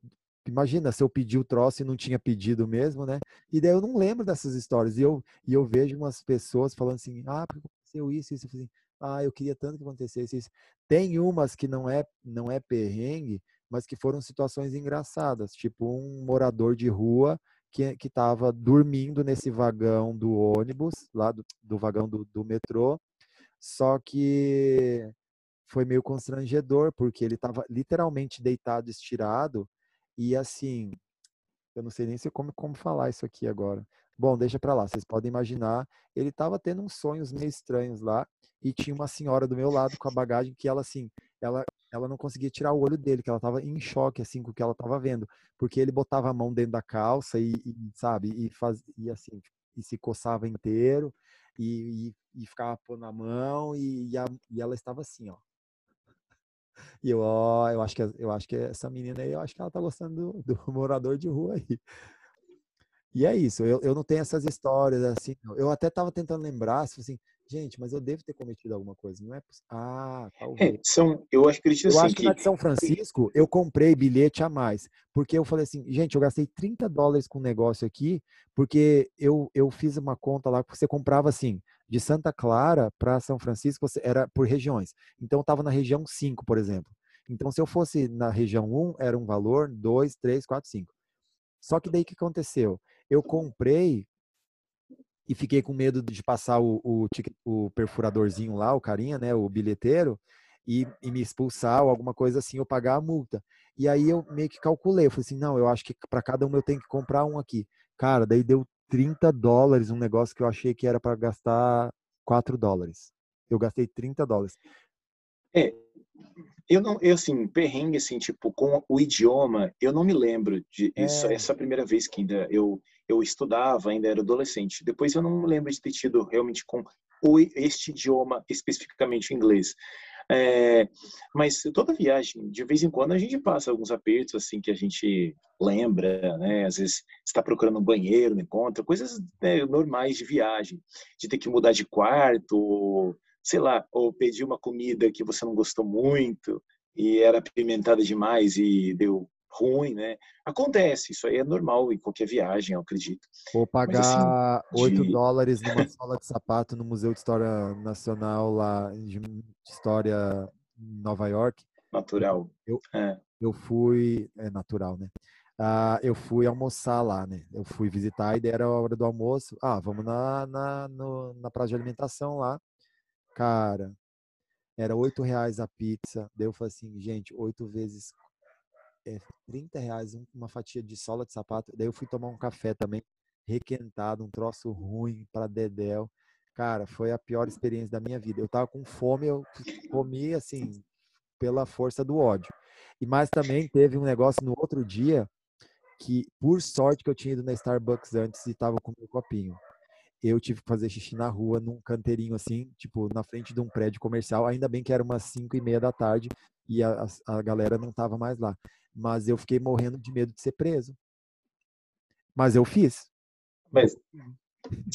imagina se eu pedi o troço e não tinha pedido mesmo, né? E daí eu não lembro dessas histórias. E eu, e eu vejo umas pessoas falando assim: ah, aconteceu isso, isso. Assim, ah, eu queria tanto que acontecesse isso. Tem umas que não é, não é perrengue, mas que foram situações engraçadas, tipo um morador de rua que estava dormindo nesse vagão do ônibus, lá do, do vagão do, do metrô, só que foi meio constrangedor, porque ele estava literalmente deitado, estirado, e assim, eu não sei nem se como, como falar isso aqui agora. Bom, deixa para lá, vocês podem imaginar, ele estava tendo uns sonhos meio estranhos lá, e tinha uma senhora do meu lado com a bagagem que ela assim, ela ela não conseguia tirar o olho dele, que ela estava em choque assim com o que ela estava vendo, porque ele botava a mão dentro da calça e, e sabe, e faz e assim, e se coçava inteiro e, e, e ficava pondo a mão e, a, e ela estava assim, ó. E eu, ó, eu acho que eu acho que essa menina aí, eu acho que ela tá gostando do, do morador de rua aí. E é isso, eu, eu não tenho essas histórias assim. Eu até estava tentando lembrar, assim, gente, mas eu devo ter cometido alguma coisa, não é possível. Ah, é, talvez. É, são, eu acredito assim. Eu acho que, que na de São Francisco eu comprei bilhete a mais, porque eu falei assim, gente, eu gastei 30 dólares com um negócio aqui, porque eu, eu fiz uma conta lá que você comprava assim, de Santa Clara para São Francisco, você, era por regiões. Então eu estava na região 5, por exemplo. Então, se eu fosse na região 1, era um valor 2, 3, 4, 5. Só que daí o que aconteceu? Eu comprei e fiquei com medo de passar o, o, o perfuradorzinho lá, o carinha, né, o bilheteiro, e, e, me expulsar ou alguma coisa assim, eu pagar a multa. E aí eu meio que calculei, eu falei assim, não, eu acho que para cada um eu tenho que comprar um aqui. Cara, daí deu 30 dólares, um negócio que eu achei que era para gastar 4 dólares. Eu gastei 30 dólares. É, eu não, eu assim, perrengue assim, tipo, com o idioma, eu não me lembro de isso, é. essa primeira vez que ainda eu eu estudava, ainda era adolescente. Depois eu não me lembro de ter tido realmente com este idioma, especificamente inglês. É, mas toda viagem, de vez em quando, a gente passa alguns apertos assim que a gente lembra, né? Às vezes está procurando um banheiro, não encontra, coisas né, normais de viagem, de ter que mudar de quarto, ou, sei lá, ou pedir uma comida que você não gostou muito e era apimentada demais e deu ruim, né? Acontece, isso aí é normal em qualquer viagem, eu acredito. Ou pagar Mas, assim, 8 de... dólares numa sola de sapato no Museu de História Nacional lá de História em Nova York. Natural. Eu, é. eu fui, é natural, né? Ah, eu fui almoçar lá, né? Eu fui visitar e era a hora do almoço. Ah, vamos na, na, no, na praça de alimentação lá. Cara, era oito reais a pizza. Daí eu falei assim, gente, oito vezes é, 30 reais uma fatia de sola de sapato. Daí eu fui tomar um café também, requentado, um troço ruim para Dedéu. Cara, foi a pior experiência da minha vida. Eu tava com fome, eu comi assim, pela força do ódio. E mais também teve um negócio no outro dia que, por sorte que eu tinha ido na Starbucks antes e tava com meu copinho. Eu tive que fazer xixi na rua, num canteirinho assim, tipo, na frente de um prédio comercial. Ainda bem que era umas 5 e meia da tarde e a, a galera não tava mais lá mas eu fiquei morrendo de medo de ser preso. Mas eu fiz. Mas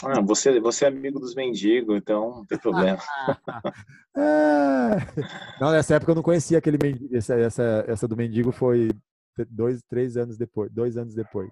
ah, você, você é amigo dos mendigos, então não tem problema. é... Não, nessa época eu não conhecia aquele mendigo. Essa, essa, essa do mendigo foi dois, três anos depois, dois anos depois.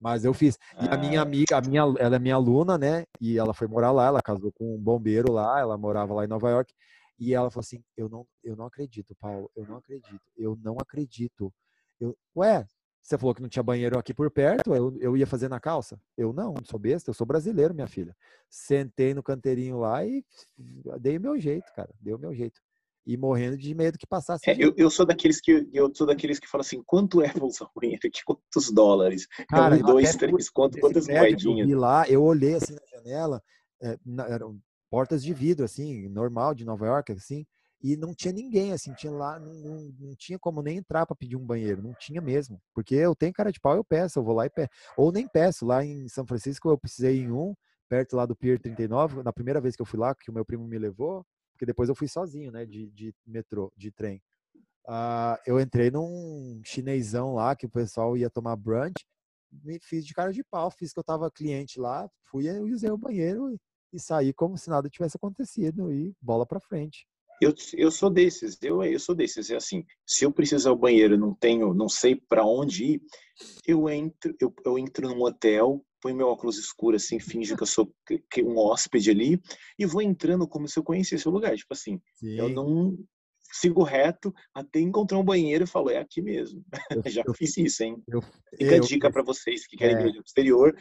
Mas eu fiz. E a minha ah. amiga, a minha, ela é minha aluna, né? E ela foi morar lá, ela casou com um bombeiro lá, ela morava lá em Nova York. E ela falou assim: eu não, eu não acredito, Paulo, eu não acredito, eu não acredito. Eu, Ué, você falou que não tinha banheiro aqui por perto, eu, eu ia fazer na calça? Eu não, não sou besta, eu sou brasileiro, minha filha. Sentei no canteirinho lá e dei o meu jeito, cara, dei o meu jeito. E morrendo de medo que passasse. É, eu, eu, sou daqueles que eu sou daqueles que falam assim, quanto é usar o banheiro aqui? Quantos dólares? Cara, um, dois, três, quanto, quantas moedinhas? Eu lá, eu olhei assim na janela, é, na, eram portas de vidro, assim, normal de Nova York, assim, e não tinha ninguém, assim, tinha lá, não, não, tinha como nem entrar para pedir um banheiro, não tinha mesmo, porque eu tenho cara de pau, eu peço, eu vou lá e peço, ou nem peço, lá em São Francisco eu precisei em um, perto lá do Pier 39, na primeira vez que eu fui lá, que o meu primo me levou, porque depois eu fui sozinho, né, de, de metrô, de trem. Uh, eu entrei num chinesão lá, que o pessoal ia tomar brunch, me fiz de cara de pau, fiz que eu tava cliente lá, fui e usei o banheiro e, saí como se nada tivesse acontecido e bola para frente. Eu, eu sou desses, eu, eu sou desses. É assim, se eu precisar ao banheiro, não tenho, não sei para onde ir, eu entro, eu, eu entro num hotel, ponho meu óculos escuro assim, finge que eu sou um hóspede ali e vou entrando como se eu conhecesse o lugar. Tipo assim, Sim. eu não sigo reto até encontrar um banheiro e falo, é aqui mesmo. Eu, Já eu, fiz isso, hein? Eu, Fica a dica para vocês que querem é. ir ao exterior.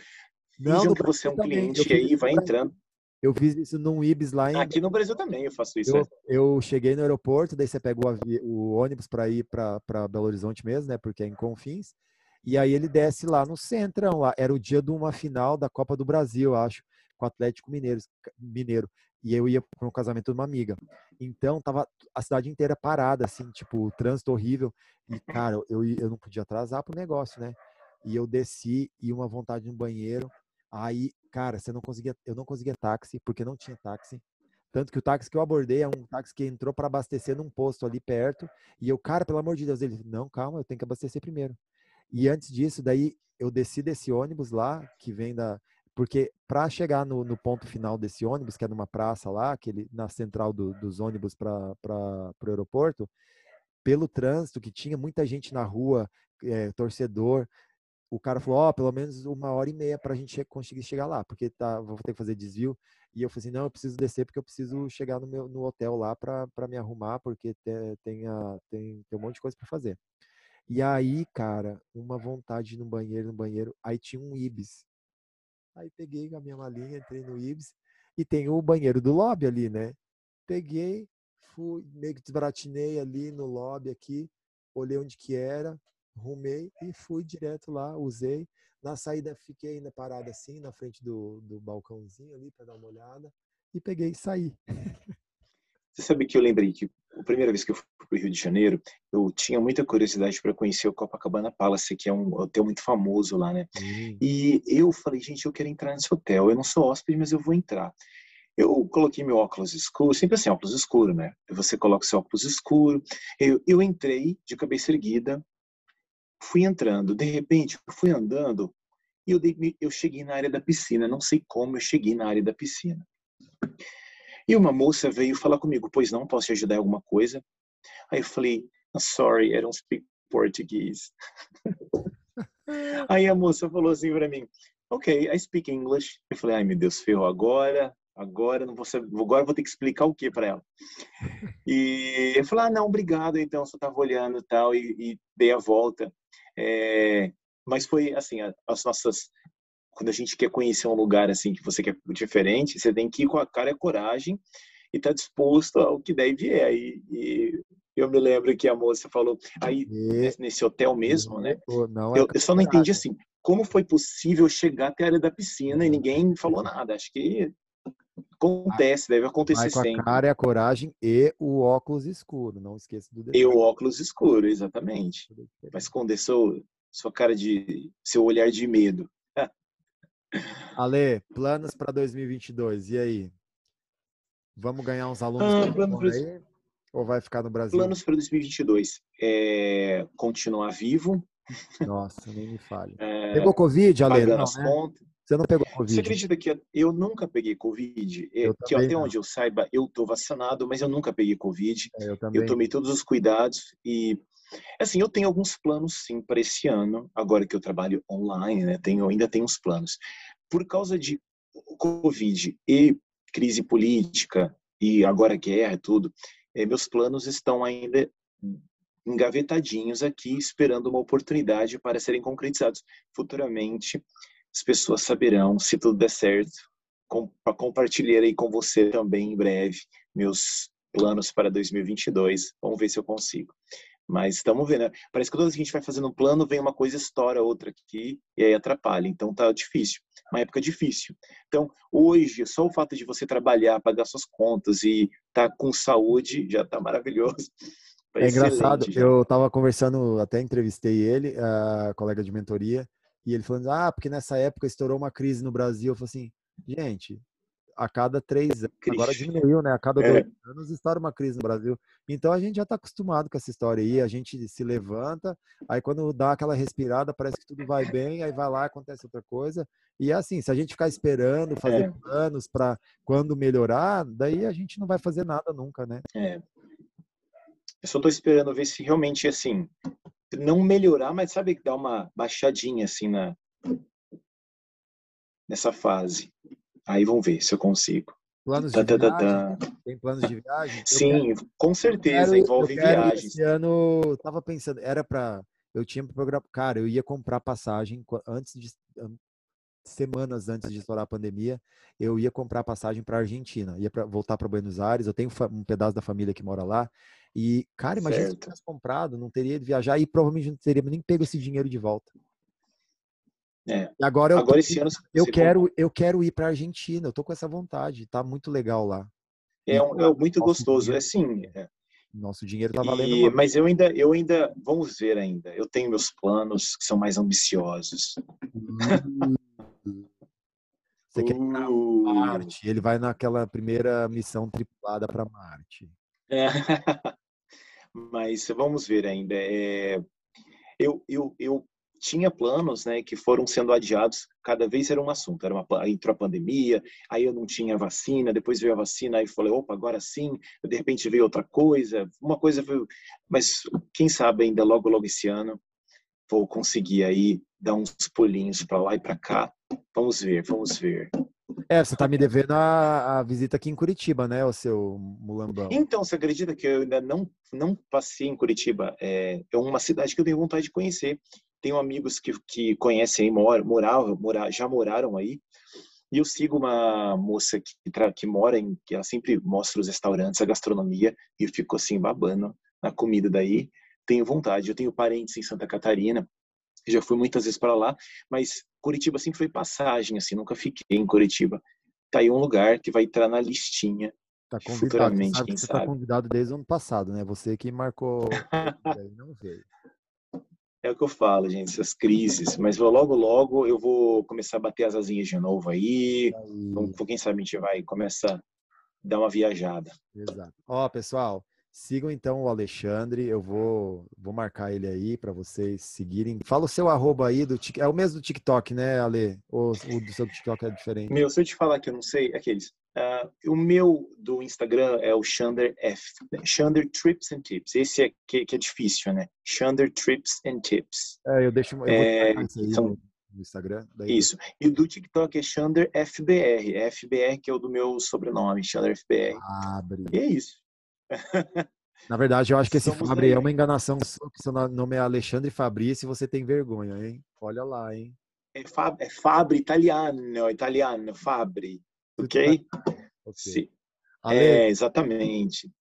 Não, que você é um cliente e aí vai entrando. Eu fiz isso num Ibis lá em. Aqui no Brasil também eu faço isso. Eu, é. eu cheguei no aeroporto, daí você pega o, o ônibus para ir para Belo Horizonte mesmo, né? Porque é em Confins. E aí ele desce lá no Centrão, lá. Era o dia de uma final da Copa do Brasil, acho, com o Atlético Mineiro. Mineiro. E eu ia para um casamento de uma amiga. Então tava a cidade inteira parada, assim, tipo, trânsito horrível. E, cara, eu, eu não podia atrasar pro negócio, né? E eu desci e uma vontade no banheiro. Aí, cara, você não conseguia, eu não conseguia táxi, porque não tinha táxi. Tanto que o táxi que eu abordei é um táxi que entrou para abastecer num posto ali perto. E eu, cara, pelo amor de Deus, ele, não, calma, eu tenho que abastecer primeiro. E antes disso, daí eu desci desse ônibus lá, que vem da. Porque para chegar no, no, ponto final desse ônibus, que é numa praça lá, aquele, na central do, dos ônibus para o aeroporto, pelo trânsito, que tinha muita gente na rua, é, torcedor, o cara falou, ó, oh, pelo menos uma hora e meia para a gente conseguir chegar lá, porque tá, vou ter que fazer desvio. E eu falei assim, não, eu preciso descer porque eu preciso chegar no meu no hotel lá para me arrumar, porque tem, tem, a, tem, tem um monte de coisa para fazer. E aí, cara, uma vontade no banheiro, no banheiro. Aí tinha um Ibis. Aí peguei a minha malinha, entrei no Ibis. E tem o banheiro do lobby ali, né? Peguei, fui, meio que desbaratinei ali no lobby aqui. Olhei onde que era, arrumei e fui direto lá, usei. Na saída fiquei ainda parado assim, na frente do, do balcãozinho ali para dar uma olhada. E peguei e saí. Você sabe que eu lembrei que a primeira vez que eu fui para o Rio de Janeiro, eu tinha muita curiosidade para conhecer o Copacabana Palace, que é um hotel muito famoso lá, né? Uhum. E eu falei, gente, eu quero entrar nesse hotel. Eu não sou hóspede, mas eu vou entrar. Eu coloquei meu óculos escuro, sempre assim, óculos escuro, né? Você coloca seu óculos escuro. Eu, eu entrei de cabeça erguida, fui entrando. De repente, fui andando e eu, eu cheguei na área da piscina. Não sei como eu cheguei na área da piscina. E uma moça veio falar comigo, pois não, posso te ajudar em alguma coisa? Aí eu falei, sorry, I don't speak Portuguese. Aí a moça falou assim para mim, ok, I speak English. Eu falei, ai meu Deus, ferrou agora, agora não vou saber, agora vou ter que explicar o que para ela. E eu falei, ah, não, obrigado, então, só tava olhando tal, e, e dei a volta. É, mas foi assim, as nossas quando a gente quer conhecer um lugar assim que você quer diferente, você tem que ir com a cara e a coragem e tá disposto ao que deve é. E, e, eu me lembro que a moça falou aí e... nesse hotel mesmo, né? Não é eu, eu, só não entendi assim, como foi possível chegar até a área da piscina e ninguém falou nada. Acho que acontece, deve acontecer com sempre. A cara e a coragem e o óculos escuro, não esqueça do detalhe. E o óculos escuro, exatamente. Vai esconder seu, sua cara de seu olhar de medo. Ale, planos para 2022, e aí? Vamos ganhar uns alunos ah, pra... aí, ou vai ficar no Brasil? Planos para 2022 é continuar vivo. Nossa, nem me fale. É... Pegou Covid, Ale? Não, as né? contas. Você não pegou Covid? Você acredita que eu nunca peguei Covid? Eu que até não. onde eu saiba, eu estou vacinado, mas eu nunca peguei Covid. É, eu, eu tomei todos os cuidados e assim, eu tenho alguns planos sim para esse ano, agora que eu trabalho online, né? Tenho, ainda tenho uns planos por causa de Covid e crise política e agora guerra e tudo, é, meus planos estão ainda engavetadinhos aqui, esperando uma oportunidade para serem concretizados. Futuramente, as pessoas saberão, se tudo der certo, com, compartilharei com você também em breve meus planos para 2022. Vamos ver se eu consigo. Mas estamos vendo. Né? Parece que toda vez que a gente vai fazendo um plano, vem uma coisa, estoura outra aqui, e aí atrapalha. Então tá difícil. Uma época difícil. Então, hoje, só o fato de você trabalhar, pagar suas contas e estar tá com saúde já tá maravilhoso. Tá é engraçado, já. eu estava conversando, até entrevistei ele, a colega de mentoria, e ele falando, ah, porque nessa época estourou uma crise no Brasil. Eu falei assim, gente, a cada três anos. Agora diminuiu, né? A cada é. dois anos estoura uma crise no Brasil. Então a gente já está acostumado com essa história aí. A gente se levanta, aí quando dá aquela respirada, parece que tudo vai bem, aí vai lá, acontece outra coisa. E é assim, se a gente ficar esperando, fazer é. planos para quando melhorar, daí a gente não vai fazer nada nunca, né? É. Eu só estou esperando ver se realmente, assim, não melhorar, mas sabe que dá uma baixadinha, assim, na, nessa fase. Aí vamos ver se eu consigo. Planos de tá, viagem? Tá, tá. Tem planos de viagem? Sim, quero, com certeza, quero, envolve viagens. Esse ano, tava pensando, era para eu tinha programa, cara, eu ia comprar passagem antes de semanas antes de estourar a pandemia, eu ia comprar passagem para Argentina, ia pra, voltar para Buenos Aires. Eu tenho um pedaço da família que mora lá. E, cara, imagina certo. se eu tivesse comprado, não teria de viajar e provavelmente não teria nem pego esse dinheiro de volta. É. E agora eu, agora esse ano eu quero eu quero ir para Argentina. Eu tô com essa vontade. Tá muito legal lá. É, um, é muito gostoso. Dinheiro, é sim. É. Nosso dinheiro tá valendo. E, mas eu ainda eu ainda vamos ver ainda. Eu tenho meus planos que são mais ambiciosos. Hum. Você quer ir para Marte? Ele vai naquela primeira missão tripulada para Marte. É. Mas vamos ver ainda. É... Eu, eu, eu tinha planos, né, que foram sendo adiados. Cada vez era um assunto. Era uma entrou a pandemia, aí eu não tinha vacina. Depois veio a vacina, aí falei, opa, agora sim. De repente veio outra coisa. Uma coisa veio, mas quem sabe ainda logo logo esse ano vou conseguir aí dar uns pulinhos para lá e para cá. Vamos ver, vamos ver. É, você tá me devendo a, a, visita aqui em Curitiba, né, o seu mulambão? Então, você acredita que eu ainda não, não passei em Curitiba? É, é uma cidade que eu tenho vontade de conhecer. Tenho amigos que, que conhecem, mor, já moraram aí. E eu sigo uma moça que, que mora em, que ela sempre mostra os restaurantes, a gastronomia, e eu fico assim babando na comida daí. Tenho vontade. Eu tenho parentes em Santa Catarina, já fui muitas vezes para lá, mas Curitiba sempre foi passagem, assim, nunca fiquei em Curitiba. Tá aí um lugar que vai entrar na listinha tá futuramente, sabe quem você tá sabe. Tá convidado desde o ano passado, né? Você que marcou, não veio. É o que eu falo, gente, essas crises. Mas logo, logo eu vou começar a bater as asinhas de novo aí. aí. Então, quem sabe a gente vai começar a dar uma viajada. Exato. Ó, pessoal, Sigam então o Alexandre, eu vou, vou marcar ele aí para vocês seguirem. Fala o seu arroba aí do É o mesmo do TikTok, né, Ale? Ou o do seu TikTok é diferente? Meu, se eu te falar que eu não sei, aqueles. Uh, o meu do Instagram é o Shander F. Shander Trips and Tips. Esse é que, que é difícil, né? Shander Trips and Tips. É, eu deixo. Eu é, são, no Instagram. Isso. E do TikTok é Shander FBR. FBR que é o do meu sobrenome, Shander FBR. Abre. E é isso. Na verdade, eu acho que esse Somos Fabri é uma enganação que seu nome é Alexandre Fabrício e você tem vergonha, hein? Olha lá, hein? É, Fab, é Fabri italiano, italiano, Fabri. Ok? okay. Ale, é, exatamente.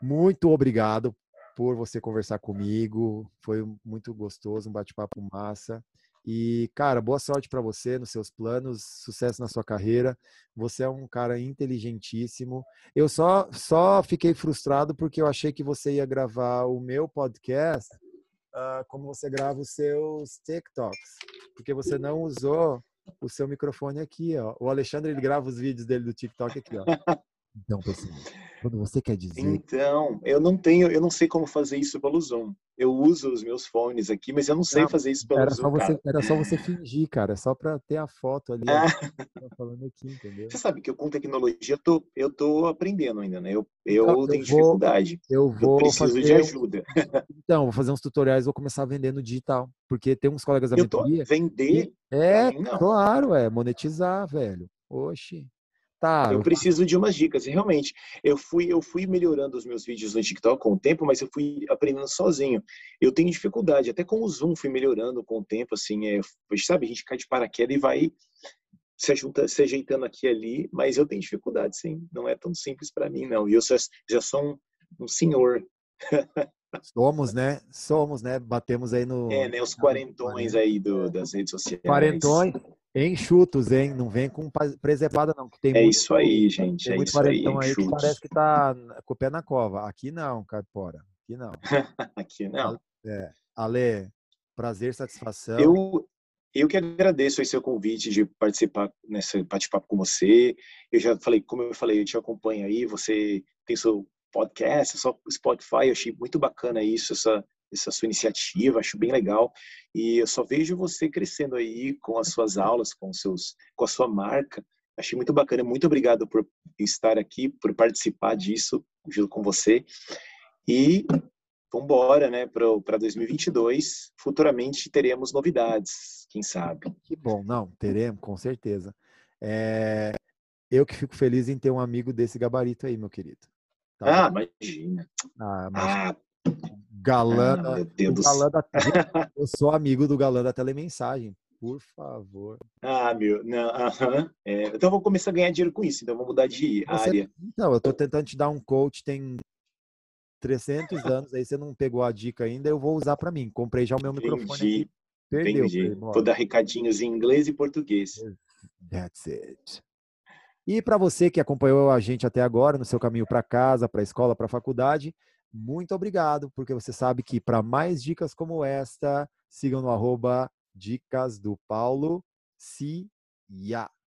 Muito obrigado por você conversar comigo. Foi muito gostoso, um bate-papo massa. E, cara, boa sorte para você nos seus planos, sucesso na sua carreira. Você é um cara inteligentíssimo. Eu só, só fiquei frustrado porque eu achei que você ia gravar o meu podcast uh, como você grava os seus TikToks, porque você não usou o seu microfone aqui, ó. O Alexandre ele grava os vídeos dele do TikTok aqui, ó. Então, pessoal, quando você quer dizer. Então, eu não tenho, eu não sei como fazer isso pelo Zoom. Eu uso os meus fones aqui, mas eu não sei não, fazer isso pelo era Zoom. Só você, era só você fingir, cara, só para ter a foto ali. Ah. falando aqui, entendeu? Você sabe que eu com tecnologia eu tô, eu tô aprendendo ainda, né? Eu, eu então, tenho eu vou, dificuldade. Eu vou. Eu preciso fazer, de ajuda. Então, vou fazer uns tutoriais, vou começar vendendo digital. Porque tem uns colegas da eu mentoria. Vender? é, claro, é monetizar, velho. Oxi. Tá, eu preciso de umas dicas. Realmente, eu fui, eu fui melhorando os meus vídeos no TikTok com o tempo, mas eu fui aprendendo sozinho. Eu tenho dificuldade, até com o Zoom fui melhorando com o tempo, assim, é, sabe, a gente cai de paraquedas e vai se, ajunta, se ajeitando aqui e ali, mas eu tenho dificuldade, sim. Não é tão simples para mim, não. E eu já, já sou um, um senhor. Somos, né? Somos, né? Batemos aí no. É, né? Os quarentões aí do, das redes sociais. Quarentões. Enxutos, hein? Não vem com presepada, não. Que tem é muito, isso aí, gente. Tem é muito isso aí, aí que parece que tá com o pé na cova. Aqui não, Caipora. Aqui não. Aqui não. É. Ale, prazer, satisfação. Eu, Eu que agradeço esse seu convite de participar nesse bate-papo com você. Eu já falei, como eu falei, eu te acompanho aí, você tem seu podcast, seu Spotify, eu achei muito bacana isso, essa, essa sua iniciativa, acho bem legal. E eu só vejo você crescendo aí com as suas aulas, com, seus, com a sua marca. Achei muito bacana. Muito obrigado por estar aqui, por participar disso junto com você. E vamos embora, né, para 2022. Futuramente teremos novidades, quem sabe. Que bom, não, teremos, com certeza. É, eu que fico feliz em ter um amigo desse gabarito aí, meu querido. Tá ah, bom? imagina. Ah, mas... ah, galã, ah, galã da... eu sou amigo do galã da telemensagem. Por favor. Ah, meu. Não, uh -huh. é, então eu vou começar a ganhar dinheiro com isso. Então eu vou mudar de Você, área. Então, eu tô tentando te dar um coach, tem 300 anos, aí você não pegou a dica ainda, eu vou usar para mim. Comprei já o meu Entendi. microfone aqui. Perdeu. Entendi. Vou dar recadinhos em inglês e português. That's it. E para você que acompanhou a gente até agora no seu caminho para casa, para a escola, para a faculdade, muito obrigado, porque você sabe que para mais dicas como esta, sigam no arroba Dicas do Paulo Cia.